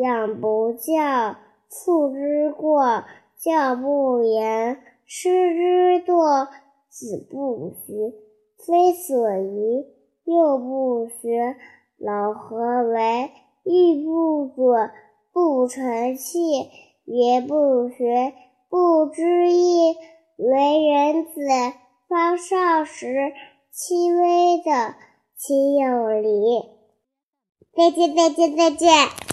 养不教，父之过；教不严，师之惰。子不学，非所宜；幼不学，老何为？玉不琢，不成器；人不学，不知义。为人子，方少时，亲微的，亲有礼。再见，再见，再见。